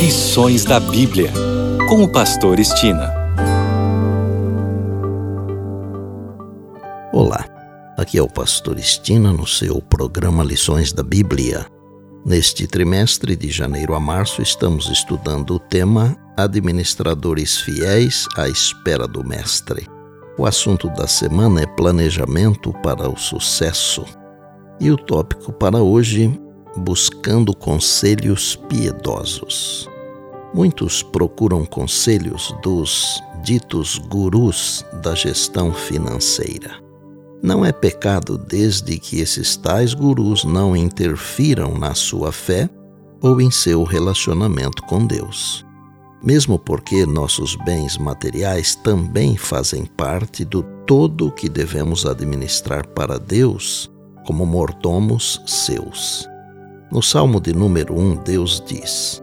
Lições da Bíblia, com o Pastor Estina. Olá, aqui é o Pastor Estina no seu programa Lições da Bíblia. Neste trimestre, de janeiro a março, estamos estudando o tema Administradores Fiéis à Espera do Mestre. O assunto da semana é Planejamento para o Sucesso. E o tópico para hoje buscando conselhos piedosos. Muitos procuram conselhos dos ditos gurus da gestão financeira. Não é pecado desde que esses tais gurus não interfiram na sua fé ou em seu relacionamento com Deus. Mesmo porque nossos bens materiais também fazem parte do todo que devemos administrar para Deus como mordomos seus. No Salmo de número 1, Deus diz: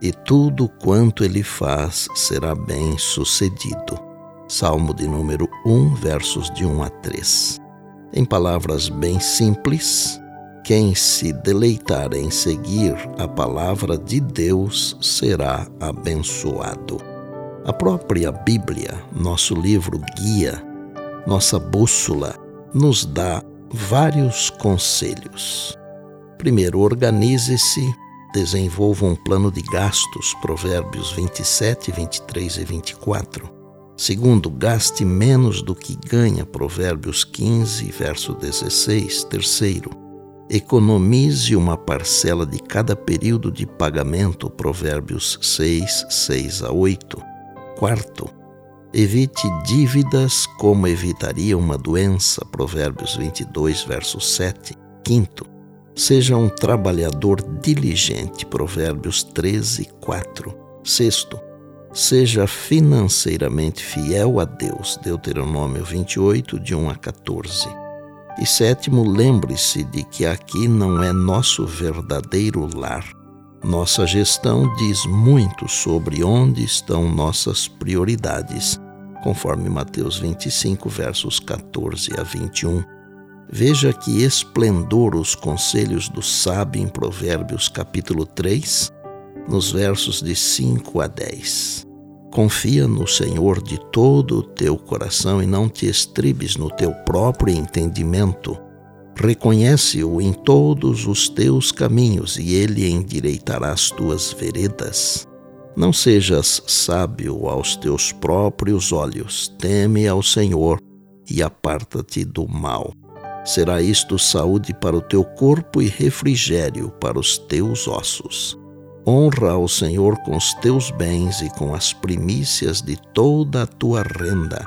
e tudo quanto ele faz será bem sucedido. Salmo de número 1, versos de 1 a 3. Em palavras bem simples, quem se deleitar em seguir a palavra de Deus será abençoado. A própria Bíblia, nosso livro guia, nossa bússola, nos dá vários conselhos. Primeiro, organize-se, desenvolva um plano de gastos, Provérbios 27, 23 e 24. Segundo, gaste menos do que ganha, Provérbios 15, verso 16. Terceiro, economize uma parcela de cada período de pagamento, Provérbios 6, 6 a 8. Quarto, evite dívidas como evitaria uma doença, Provérbios 22, verso 7. Quinto, Seja um trabalhador diligente. Provérbios 13, 4. Sexto, seja financeiramente fiel a Deus. Deuteronômio 28, de 1 a 14. E sétimo, lembre-se de que aqui não é nosso verdadeiro lar. Nossa gestão diz muito sobre onde estão nossas prioridades, conforme Mateus 25, versos 14 a 21. Veja que esplendor os conselhos do sábio em Provérbios capítulo 3, nos versos de 5 a 10. Confia no Senhor de todo o teu coração e não te estribes no teu próprio entendimento. Reconhece-o em todos os teus caminhos e ele endireitará as tuas veredas. Não sejas sábio aos teus próprios olhos, teme ao Senhor e aparta-te do mal. Será isto saúde para o teu corpo e refrigério para os teus ossos. Honra ao Senhor com os teus bens e com as primícias de toda a tua renda,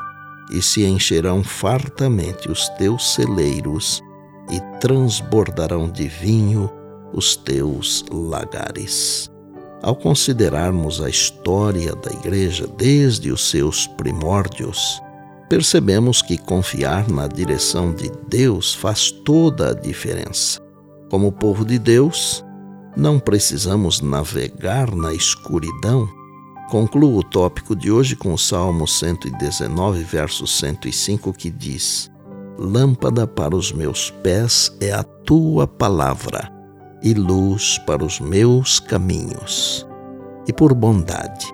e se encherão fartamente os teus celeiros, e transbordarão de vinho os teus lagares. Ao considerarmos a história da Igreja desde os seus primórdios, percebemos que confiar na direção de Deus faz toda a diferença. Como povo de Deus, não precisamos navegar na escuridão. Concluo o tópico de hoje com o Salmo 119, verso 105, que diz: Lâmpada para os meus pés é a tua palavra, e luz para os meus caminhos. E por bondade,